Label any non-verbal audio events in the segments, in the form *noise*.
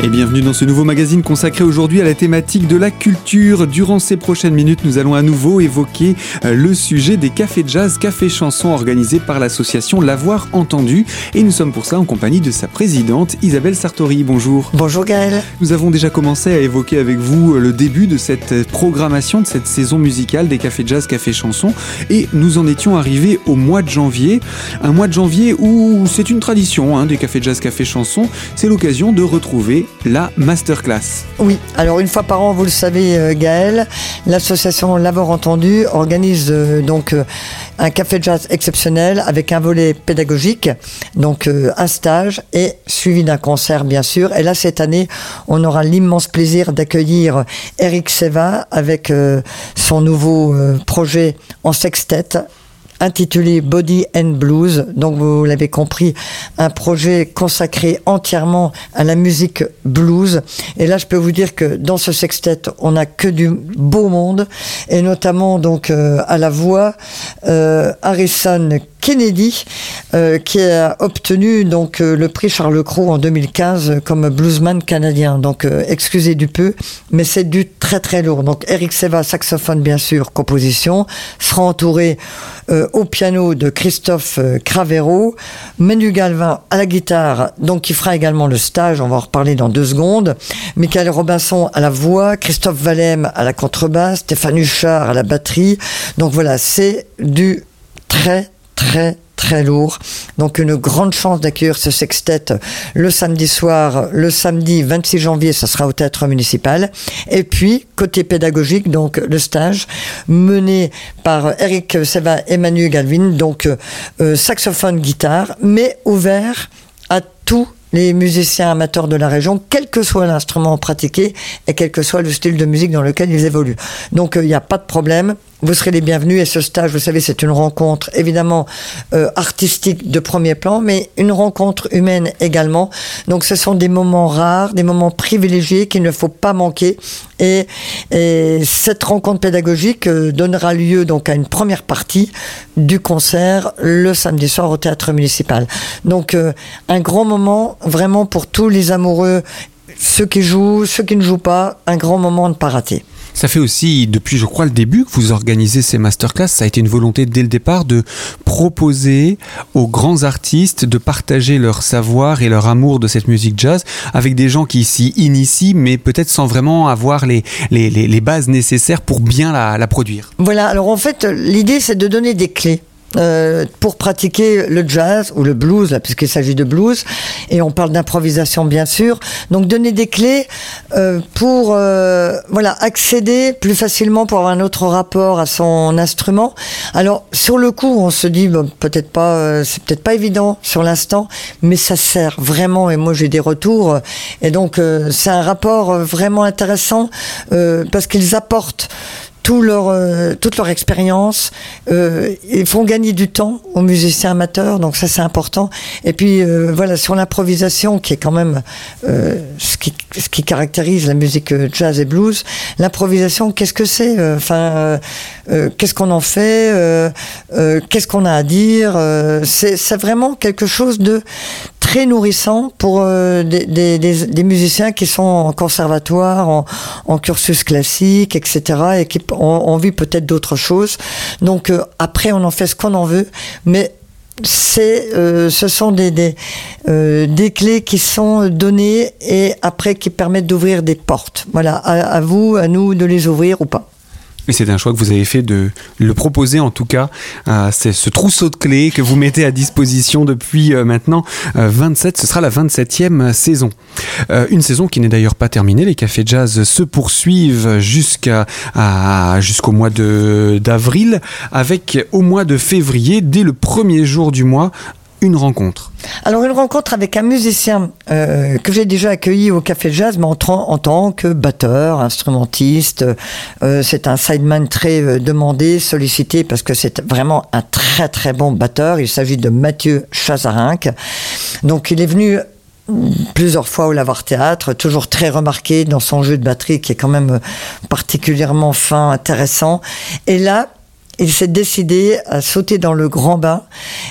Et bienvenue dans ce nouveau magazine consacré aujourd'hui à la thématique de la culture. Durant ces prochaines minutes, nous allons à nouveau évoquer euh, le sujet des cafés jazz, cafés chansons organisés par l'association L'avoir entendu. Et nous sommes pour cela en compagnie de sa présidente Isabelle Sartori. Bonjour. Bonjour Gaël. Nous avons déjà commencé à évoquer avec vous euh, le début de cette programmation, de cette saison musicale des cafés jazz, cafés chansons. Et nous en étions arrivés au mois de janvier. Un mois de janvier où c'est une tradition hein, des cafés jazz, cafés chansons. C'est l'occasion de retrouver la masterclass. Oui, alors une fois par an, vous le savez euh, Gaël, l'association L'avoir entendu organise euh, donc euh, un café jazz exceptionnel avec un volet pédagogique, donc un stage et suivi d'un concert bien sûr. Et là cette année, on aura l'immense plaisir d'accueillir Eric Seva avec son nouveau projet en sextette intitulé Body and Blues. Donc vous l'avez compris, un projet consacré entièrement à la musique blues. Et là, je peux vous dire que dans ce sextet, on n'a que du beau monde, et notamment donc euh, à la voix euh, Harrison Kennedy, euh, qui a obtenu donc euh, le prix Charles Cros en 2015 comme bluesman canadien. Donc euh, excusez du peu, mais c'est du très très lourd. Donc Eric Seva, saxophone bien sûr, composition, sera entouré au piano de Christophe Cravero, Menu Galvin à la guitare, donc qui fera également le stage, on va en reparler dans deux secondes, Michael Robinson à la voix, Christophe Valem à la contrebasse, Stéphane Huchard à la batterie. Donc voilà, c'est du très très très lourd. Donc une grande chance d'accueillir ce sextet le samedi soir, le samedi 26 janvier, ça sera au théâtre municipal. Et puis côté pédagogique, donc le stage mené par Eric Seva et Manu Galvin, donc euh, saxophone, guitare, mais ouvert à tous les musiciens amateurs de la région, quel que soit l'instrument pratiqué et quel que soit le style de musique dans lequel ils évoluent. Donc il n'y a pas de problème vous serez les bienvenus et ce stage, vous savez, c'est une rencontre évidemment euh, artistique de premier plan, mais une rencontre humaine également. Donc ce sont des moments rares, des moments privilégiés qu'il ne faut pas manquer. Et, et cette rencontre pédagogique euh, donnera lieu donc à une première partie du concert le samedi soir au théâtre municipal. Donc euh, un grand moment vraiment pour tous les amoureux, ceux qui jouent, ceux qui ne jouent pas, un grand moment à ne pas rater. Ça fait aussi, depuis je crois le début que vous organisez ces masterclass, ça a été une volonté dès le départ de proposer aux grands artistes de partager leur savoir et leur amour de cette musique jazz avec des gens qui s'y initient, mais peut-être sans vraiment avoir les, les, les, bases nécessaires pour bien la, la produire. Voilà, alors en fait, l'idée c'est de donner des clés. Euh, pour pratiquer le jazz ou le blues, là, puisqu'il s'agit de blues, et on parle d'improvisation bien sûr. Donc donner des clés euh, pour euh, voilà accéder plus facilement pour avoir un autre rapport à son instrument. Alors sur le coup, on se dit peut-être pas, c'est peut-être pas évident sur l'instant, mais ça sert vraiment. Et moi j'ai des retours, et donc c'est un rapport vraiment intéressant parce qu'ils apportent leur, euh, toute leur expérience. Euh, ils font gagner du temps aux musiciens amateurs, donc ça c'est important. Et puis euh, voilà, sur l'improvisation, qui est quand même ce, qui, ce qui caractérise la musique jazz et blues, l'improvisation, qu'est-ce que c'est Enfin, qu'est-ce qu'on en fait Qu'est-ce qu'on a à dire C'est vraiment quelque chose de très nourrissant pour des, des, des, musiciens qui sont en conservatoire, en, en cursus classique, etc. on, vit peut-être d'autres choses. Donc euh, après, on en fait ce qu'on en veut, mais c'est, euh, ce sont euh, des, clés qui sont données et après qui permettent d'ouvrir des portes. Voilà, à vous, à nous de les ouvrir ou pas. C'est un choix que vous avez fait de le proposer en tout cas. c'est ce trousseau de clés que vous mettez à disposition depuis euh, maintenant 27. Euh, ce sera la 27e saison. Euh, une saison qui n'est d'ailleurs pas terminée. Les cafés jazz se poursuivent jusqu'au mois d'avril avec au mois de février, dès le premier jour du mois, une rencontre Alors une rencontre avec un musicien euh, que j'ai déjà accueilli au Café Jazz, mais en, tant que batteur, instrumentiste. Euh, c'est un sideman très euh, demandé, sollicité, parce que c'est vraiment un très très bon batteur. Il s'agit de Mathieu Chazarinck. Donc il est venu plusieurs fois au Lavoir Théâtre, toujours très remarqué dans son jeu de batterie qui est quand même particulièrement fin, intéressant. Et là, il s'est décidé à sauter dans le grand bain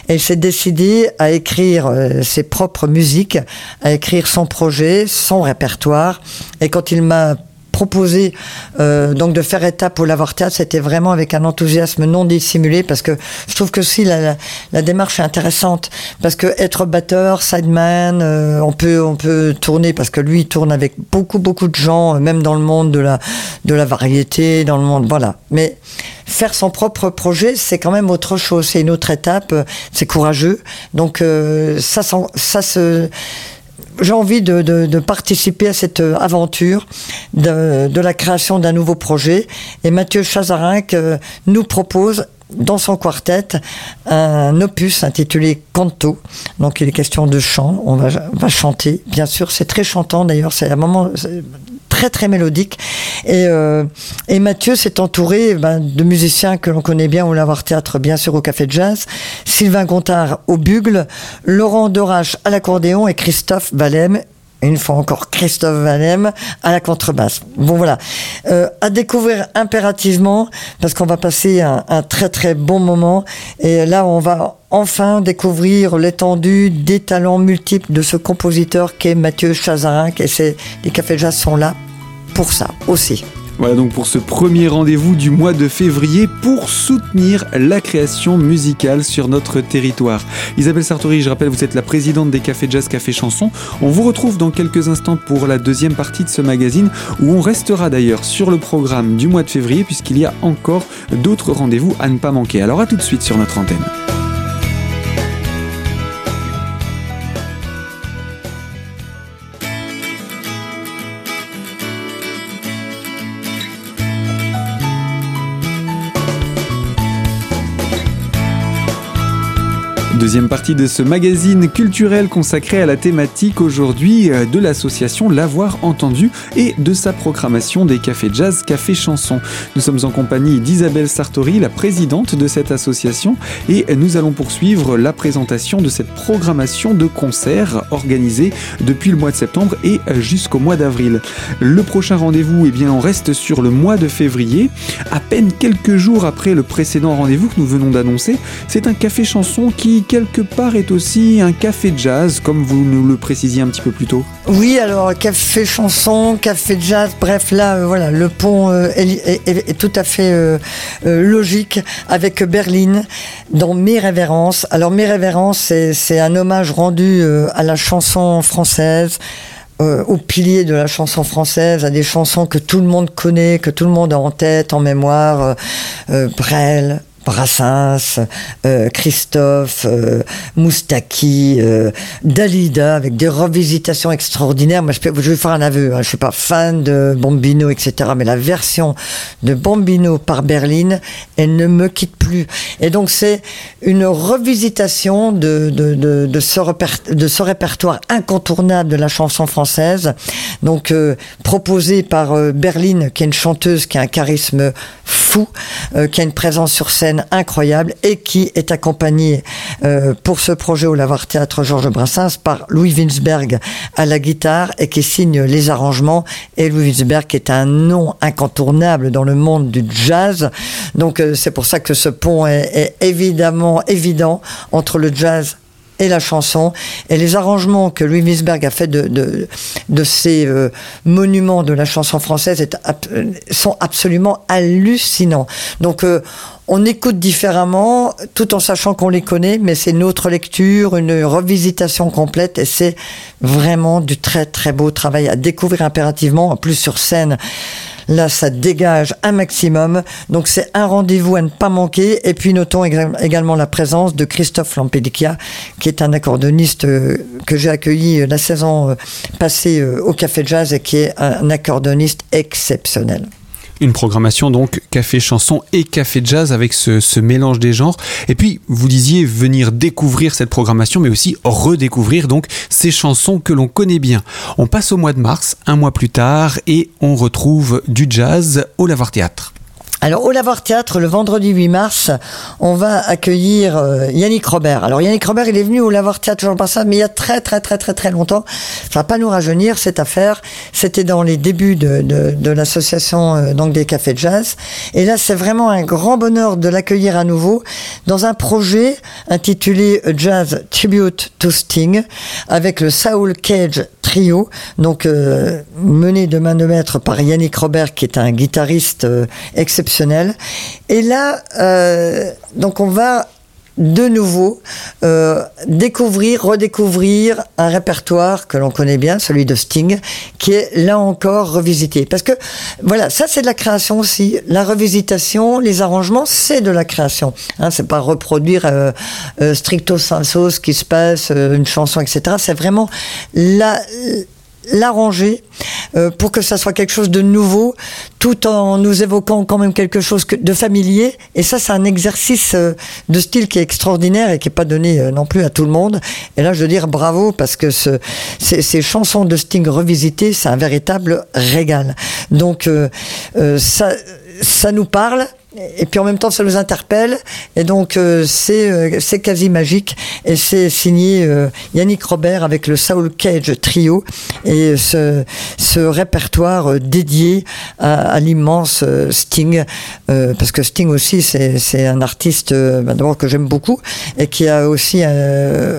et il s'est décidé à écrire euh, ses propres musiques, à écrire son projet, son répertoire. Et quand il m'a proposé euh, donc de faire étape au Lavoir Théâtre, c'était vraiment avec un enthousiasme non dissimulé parce que je trouve que aussi la, démarche est intéressante parce que être batteur, sideman, euh, on peut on peut tourner parce que lui il tourne avec beaucoup beaucoup de gens, euh, même dans le monde de la de la variété, dans le monde voilà. Mais faire son propre projet, c'est quand même autre chose, c'est une autre étape, c'est courageux. Donc ça ça se j'ai envie de, de, de, participer à cette euh, aventure de, de la création d'un nouveau projet. Et Mathieu Chazarinck euh, nous propose dans son quartet un opus intitulé Canto. Donc il est question de chant. On va, va chanter, bien sûr. C'est très chantant d'ailleurs. C'est un moment très très mélodique. Et, euh, Mathieu s'est entouré ben, de musiciens que l'on connaît bien au Lavoir Théâtre, bien sûr au Café de Jazz, Sylvain Gontard au bugle, Laurent Dorache à l'accordéon et Christophe Valem une fois encore Christophe Valem à la contrebasse. Bon voilà, euh, à découvrir impérativement parce qu'on va passer un, très très bon moment et là on va enfin découvrir l'étendue des talents multiples de ce compositeur qu'est Mathieu Chazarin et les cafés jazz sont là pour ça aussi. Voilà donc pour ce premier rendez-vous du mois de février pour soutenir la création musicale sur notre territoire. Isabelle Sartori, je rappelle, vous êtes la présidente des Cafés Jazz Café Chanson. On vous retrouve dans quelques instants pour la deuxième partie de ce magazine où on restera d'ailleurs sur le programme du mois de février puisqu'il y a encore d'autres rendez-vous à ne pas manquer. Alors à tout de suite sur notre antenne. Deuxième partie de ce magazine culturel consacré à la thématique aujourd'hui euh, de l'association L'avoir entendu et de sa programmation des cafés jazz, café chanson. Nous sommes en compagnie d'Isabelle Sartori, la présidente de cette association, et nous allons poursuivre la présentation de cette programmation de concerts organisée depuis le mois de septembre et jusqu'au mois d'avril. Le prochain rendez-vous, eh bien, on reste sur le mois de février, peine quelques jours après le précédent rendez-vous que nous venons d'annoncer. C'est un café chanson qui quelque part est aussi un café jazz, comme vous nous le précisiez un petit peu plus tôt. Oui, alors café chanson, café jazz, bref, là, euh, voilà, le pont euh, est, tout à fait euh, logique avec Berlin dans Mes révérences. Alors Mes révérences, c'est un hommage rendu à la chanson française. Au pilier de la chanson française, à des chansons que tout le monde connaît, que tout le monde a en tête, en mémoire, Brel, Brassens, euh, Christophe, euh, Moustaki, euh, Dalida, avec des revisitations extraordinaires. Moi, je, peux, je vais faire un aveu, hein, je suis pas fan de Bombino, etc. Mais la version de Bombino par Berlin, elle ne me quitte plus. Et donc, c'est une revisitation de, ce de ce répertoire incontournable de la chanson française. Donc, proposé par Berlin, qui est une chanteuse qui a un charisme fou, qui a une présence sur scène incroyable et qui est accompagné euh, pour ce projet au Lavoir Théâtre Georges Brassens par Louis Winsberg à la guitare et qui signe les arrangements. Et Louis Winsberg est un nom incontournable dans le monde du jazz. Donc euh, c'est pour ça que ce pont est, est évidemment évident entre le jazz et la chanson et les arrangements que Louis Wiesberg a fait de, de, de ces euh, monuments de la chanson française sont absolument hallucinants. Donc euh, on écoute différemment tout en sachant qu'on les connaît, mais c'est une autre lecture, une revisitation complète et c'est vraiment du très très beau travail à découvrir impérativement, en plus sur scène. Là, ça dégage un maximum. Donc, c'est un rendez-vous à ne pas manquer. Et puis, notons également la présence de Christophe Lampedicia, qui est un accordoniste euh, que j'ai accueilli euh, la saison euh, passée au Café Jazz et qui est un accordoniste exceptionnel. Une programmation donc café chanson et café jazz avec ce, mélange des genres. Et puis vous disiez venir découvrir cette programmation, mais aussi redécouvrir donc ces chansons que l'on connaît bien. On passe au mois de mars, un mois plus tard, et on retrouve du jazz au Lavoir Théâtre. Alors au Lavoir Théâtre, le vendredi 8 mars, on va accueillir euh, Yannick Robert. Alors Yannick Robert, il est venu au Lavoir Théâtre Jean ça, mais il y a très très très très très longtemps. Ça va pas nous rajeunir cette affaire. C'était dans les débuts de, de, de l'association euh, donc des cafés de jazz. Et là, c'est vraiment un grand bonheur de l'accueillir à nouveau dans un projet intitulé Jazz Tribute to Sting avec le Saul Cage trio, donc euh, mené de main de maître par Yannick Robert, qui est un guitariste euh, exceptionnel. Et là, euh, donc on va de nouveau euh, découvrir, redécouvrir un répertoire que l'on connaît bien, celui de Sting, qui est là encore revisité. Parce que voilà, ça c'est de la création aussi. La revisitation, les arrangements, c'est de la création. Hein, c'est pas reproduire euh, euh, stricto sensu ce qui se passe, euh, une chanson, etc. C'est vraiment la l'arranger euh, pour que ça soit quelque chose de nouveau, tout en nous évoquant quand même quelque chose de familier. Et ça, c'est un exercice euh, de style qui est extraordinaire et qui est pas donné euh, non plus à tout le monde. Et là, je veux dire bravo parce que ce, ces, ces, chansons de Sting revisitées, c'est un véritable régal. Donc ça, ça nous parle et puis en même temps ça nous interpelle. Et donc euh, c'est euh, c'est quasi magique. Et c'est signé euh, Yannick Robert avec le Soul Cage trio et ce ce répertoire dédié à, l'immense Sting. Parce que Sting aussi c'est c'est un artiste bah, que j'aime beaucoup et qui a aussi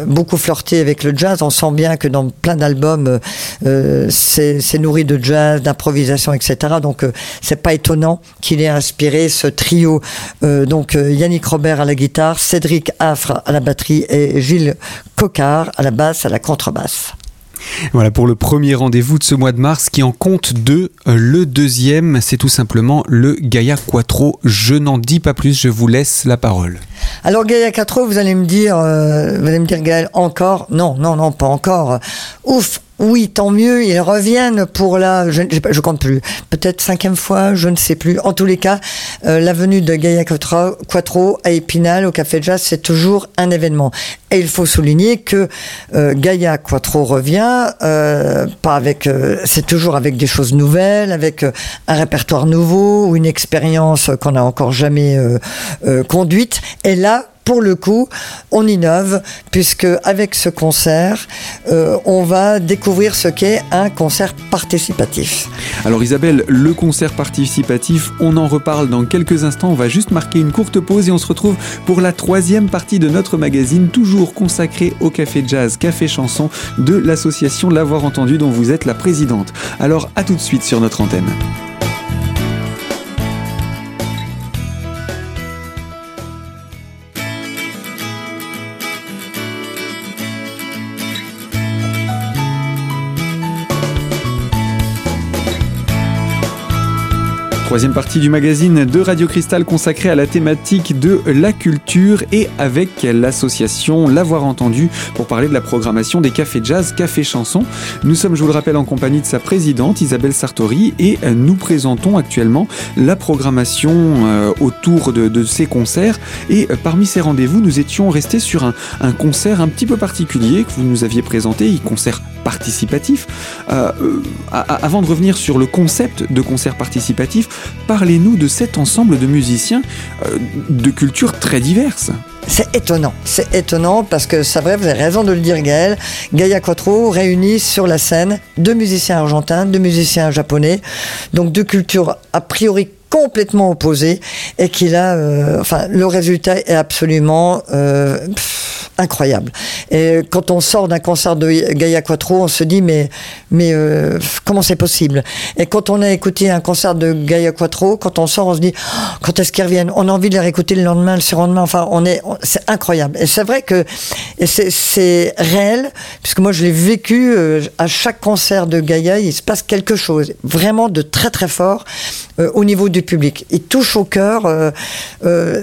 beaucoup flirté avec le jazz. On sent bien que dans plein d'albums c'est c'est nourri de jazz d'improvisation etc donc c'est pas étonnant qu'il ait inspiré ce trio trio, euh, donc euh, Yannick Robert à la guitare, Cédric Affre à la batterie et Gilles Cocard à la basse, à la contrebasse. Voilà pour le premier rendez-vous de ce mois de mars qui en compte deux. Euh, le deuxième, c'est tout simplement le Gaia Quattro. Je n'en dis pas plus, je vous laisse la parole. Alors Gaia Quattro, vous allez me dire, euh, vous allez me dire Gaël, encore? Non, non, non, pas encore. Ouf, oui, tant mieux, ils reviennent pour la, je, je compte plus, peut-être cinquième fois, je ne sais plus. En tous les cas, euh, la de Gaia Quattro à Épinal, au Café Jazz, c'est toujours un événement. Et il faut souligner que euh, Gaia Quattro revient, euh, pas avec, euh, c'est toujours avec des choses nouvelles, avec euh, un répertoire nouveau ou une expérience qu'on n'a encore jamais conduite. Et là, pour le coup, on innove puisque avec ce concert, euh, on va découvrir ce qu'est un concert participatif. Alors Isabelle, le concert participatif, on en reparle dans quelques instants. On va juste marquer une courte pause et on se retrouve pour la troisième partie de notre magazine, toujours consacrée au café jazz, café chanson de l'association L'avoir entendu dont vous êtes la présidente. Alors à tout de suite sur notre antenne. Troisième partie du magazine de Radio Cristal consacrée à la thématique de la culture et avec l'association L'avoir entendu pour parler de la programmation des cafés jazz, cafés chansons. Nous sommes, je vous le rappelle, en compagnie de sa présidente Isabelle Sartori et nous présentons actuellement la programmation euh, autour de, ces concerts. Et euh, parmi ces rendez-vous, nous étions restés sur un, un, concert un petit peu particulier que vous nous aviez présenté, un concert participatif. Euh, avant de revenir sur le concept de concert participatif, parlez-nous de cet ensemble de musiciens euh, de cultures très diverses. C'est étonnant, c'est étonnant parce que c'est vrai, vous avez raison de le dire Gaël, Gaia Quattro réunit sur la scène deux musiciens argentins, deux musiciens japonais, donc deux cultures a priori complètement opposées et qui là, euh, enfin le résultat est absolument... Euh, incroyable. Et quand on sort d'un concert de Gaia Quattro, on se dit mais mais euh, comment c'est possible? Et quand on a écouté un concert de Gaia Quattro, quand on sort, on se dit oh, quand est-ce qu'ils reviennent? On a envie de les réécouter le lendemain, le surlendemain. Enfin, on est c'est incroyable. Et c'est vrai que c'est réel puisque moi je l'ai vécu euh, à chaque concert de Gaia, il se passe quelque chose vraiment de très très fort euh, au niveau du public. Il touche au cœur,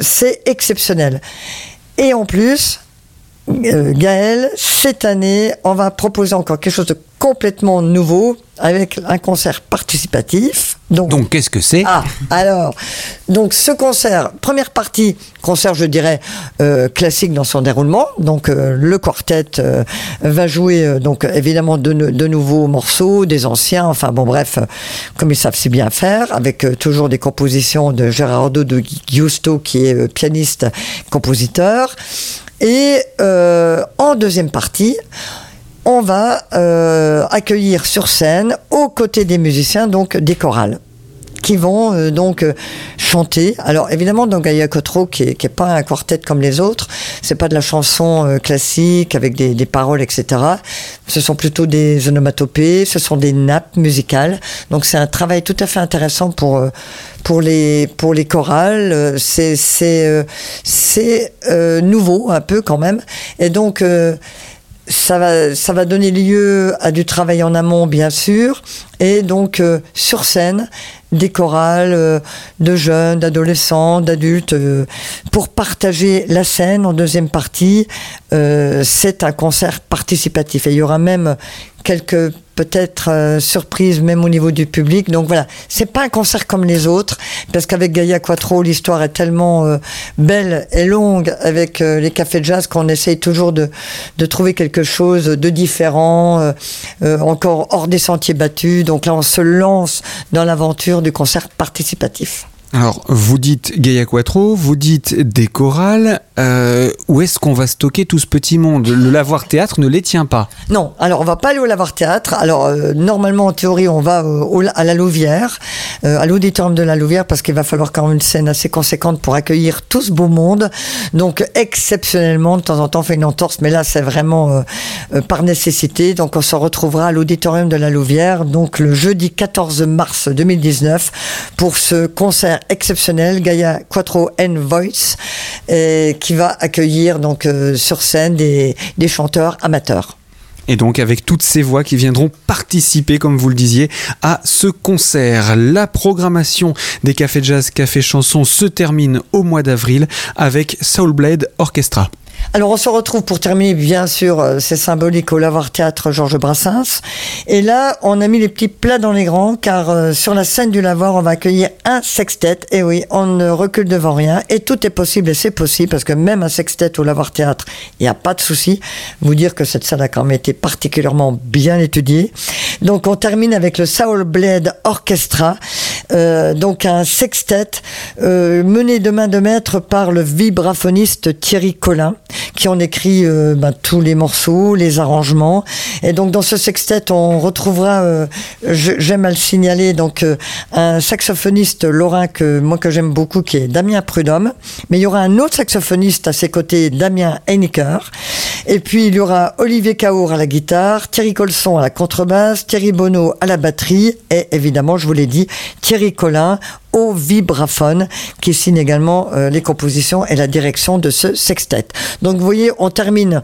c'est exceptionnel. Et en plus, Gaël, cette année, on va proposer encore quelque chose de complètement nouveau avec un concert participatif Donc, qu'est-ce que c'est Ah, alors, donc ce concert, première partie, concert, je dirais, euh, classique dans son déroulement. Donc, euh, le quartet euh, va jouer, donc, évidemment, de, de, nouveaux morceaux, des anciens, enfin, bon, bref, comme ils savent si bien faire, avec toujours des compositions de Gerardo de Giusto, qui est pianiste, compositeur. Et en deuxième partie, on va euh, accueillir sur scène, aux côtés des musiciens, donc des chorales qui vont euh, donc euh, chanter. Alors évidemment, donc Gaïa Cotro, qui est, pas un quartet comme les autres, c'est pas de la chanson classique avec des, des, paroles, etc. Ce sont plutôt des onomatopées, ce sont des nappes musicales. Donc c'est un travail tout à fait intéressant pour pour les pour les chorales. C'est c'est c'est nouveau un peu quand même. Et donc ça va, ça va donner lieu à du travail en amont, bien sûr, et donc euh, sur scène, des chorales euh, de jeunes, d'adolescents, d'adultes, euh, pour partager la scène en deuxième partie. c'est un concert participatif. Et il y aura même quelques peut-être euh, surprise même au niveau du public. Donc voilà, c'est pas un concert comme les autres parce qu'avec Gaia Quattro, l'histoire est tellement euh, belle et longue avec euh, les cafés de jazz qu'on essaye toujours de, de trouver quelque chose de différent, encore hors des sentiers battus. Donc là, on se lance dans l'aventure du concert participatif. Alors, vous dites Gaia Quattro, vous dites des chorales. Euh, où est-ce qu'on va stocker tout ce petit monde? Le lavoir théâtre ne les tient pas. Non, alors on va pas aller au lavoir théâtre. Alors euh, normalement en théorie on va euh, à la Louvière, à l'auditorium de la Louvière parce qu'il va falloir quand même une scène assez conséquente pour accueillir tout ce beau monde. Donc exceptionnellement de temps en temps on fait une entorse, mais là c'est vraiment par nécessité. Donc on se retrouvera à l'auditorium de la Louvière donc le jeudi 14 mars 2019 pour ce concert exceptionnel Gaia Quattro and Voice. Qui va accueillir donc euh, sur scène des, des chanteurs amateurs. Et donc avec toutes ces voix qui viendront participer, comme vous le disiez, à ce concert. La programmation des cafés jazz, cafés chansons se termine au mois d'avril avec Soul Blade Orchestra. Alors on se retrouve pour terminer bien sûr, euh, c'est symbolique au Lavoir Théâtre Georges Brassens. Et là, on a mis les petits plats dans les grands car euh, sur la scène du Lavoir, on va accueillir un sextet. Et oui, on ne recule devant rien et tout est possible et c'est possible parce que même un sextet au Lavoir Théâtre, il n'y a pas de souci. Vous dire que cette salle a quand même été particulièrement bien étudiée. Donc on termine avec le Soul Blade Orchestra, euh, donc un sextet mené de main de maître par le vibraphoniste Thierry Collin qui en écrit euh, ben, tous les morceaux, les arrangements. Et donc dans ce sextet, on retrouvera, euh, j'aime à le signaler, donc euh, un saxophoniste lorrain que moi que j'aime beaucoup, qui est Damien Prudhomme. Mais il y aura un autre saxophoniste à ses côtés, Damien Heinicker. Et puis il y aura Olivier Caour à la guitare, Thierry Colson à la contrebasse, Thierry Bonneau à la batterie et évidemment, je vous l'ai dit, Thierry Collin vibraphone qui signe également euh, les compositions et la direction de ce sextet. Donc vous voyez, on termine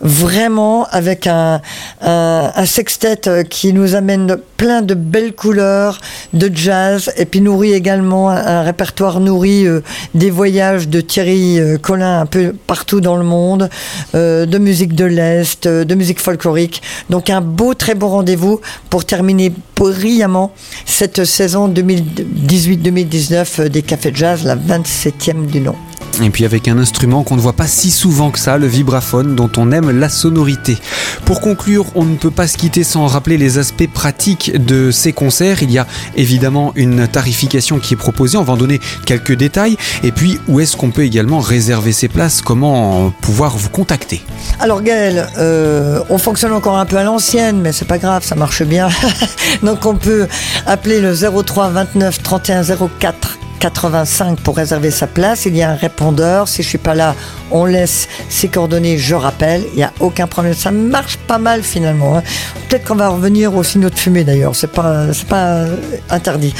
vraiment avec un, un, sextet euh, qui nous amène plein de belles couleurs de jazz et puis nourrit également un, répertoire nourri euh, des voyages de Thierry Collin un peu partout dans le monde, de musique de l'Est, de musique folklorique. Donc un beau, très beau rendez-vous pour terminer brillamment cette saison 2018 2019 euh, des Cafés Jazz, la 27e du nom. Et puis avec un instrument qu'on ne voit pas si souvent que ça, le vibraphone, dont on aime la sonorité. Pour conclure, on ne peut pas se quitter sans rappeler les aspects pratiques de ces concerts. Il y a évidemment une tarification qui est proposée, on va en donner quelques détails. Et puis, où est-ce qu'on peut également réserver ses places? Comment pouvoir vous contacter? Alors Gaël, euh, on fonctionne encore un peu à l'ancienne, mais c'est pas grave, ça marche bien. *laughs* Donc on peut appeler le 03 29 31 04 85 pour réserver sa place. Il y a un répondeur. Si je suis pas là, on laisse ses coordonnées, je rappelle. Il n'y a aucun problème. Ça marche pas mal finalement. Hein. Peut-être qu'on va revenir au signaux de fumée d'ailleurs. C'est pas, c'est pas interdit.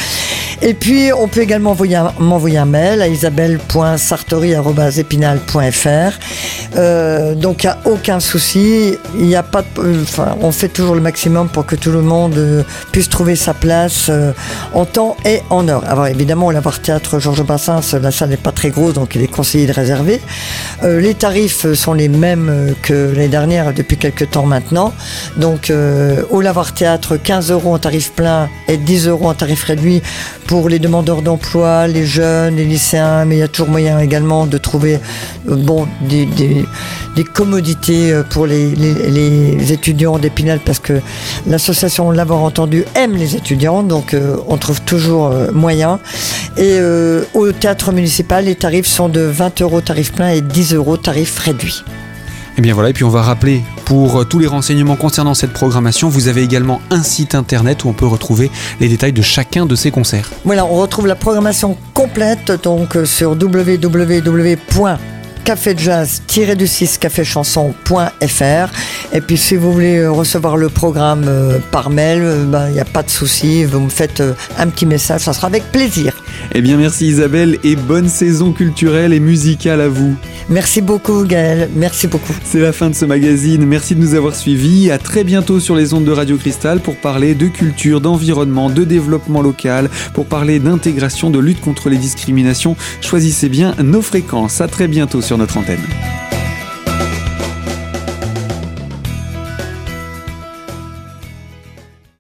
Et puis, on peut également m'envoyer un mail à isabelle.sartori.épinal.fr. Euh, donc, il n'y a aucun souci. Il a pas enfin, on fait toujours le maximum pour que tout le monde euh, puisse trouver sa place euh, en temps et en heure. Alors, évidemment, l'avoir théâtre Georges Bassins, la salle n'est pas très grosse, donc il est conseillé de réserver. Euh, les tarifs sont les mêmes que l'année dernière depuis quelques temps maintenant. Donc, au Lavoir Théâtre, 15 euros en tarif plein et 10 euros en tarif réduit pour les demandeurs d'emploi, les jeunes, les lycéens, mais il y a toujours moyen également de trouver bon, des, commodités pour les, étudiants d'Épinal parce que l'association L'avoir entendu aime les étudiants, donc euh, on trouve toujours euh, moyen. Et euh, au théâtre municipal, les tarifs sont de 20 euros tarif plein et 10 euros tarif réduit. Et eh bien voilà, et puis on va rappeler pour tous les renseignements concernant cette programmation, vous avez également un site internet où on peut retrouver les détails de chacun de ces concerts. Voilà, on retrouve la programmation complète donc sur www café jazz du 6 caféchanson.fr et puis si vous voulez euh, recevoir le programme euh, par mail, il euh, n'y ben, a pas de souci, vous me faites un petit message, ça sera avec plaisir. Eh bien merci Isabelle et bonne saison culturelle et musicale à vous. Merci beaucoup Gaël, merci beaucoup. C'est la fin de ce magazine, merci de nous avoir suivis, à très bientôt sur les ondes de Radio Cristal pour parler de culture, d'environnement, de développement local, pour parler d'intégration, de lutte contre les discriminations. Choisissez bien nos fréquences, à très bientôt notre antenne.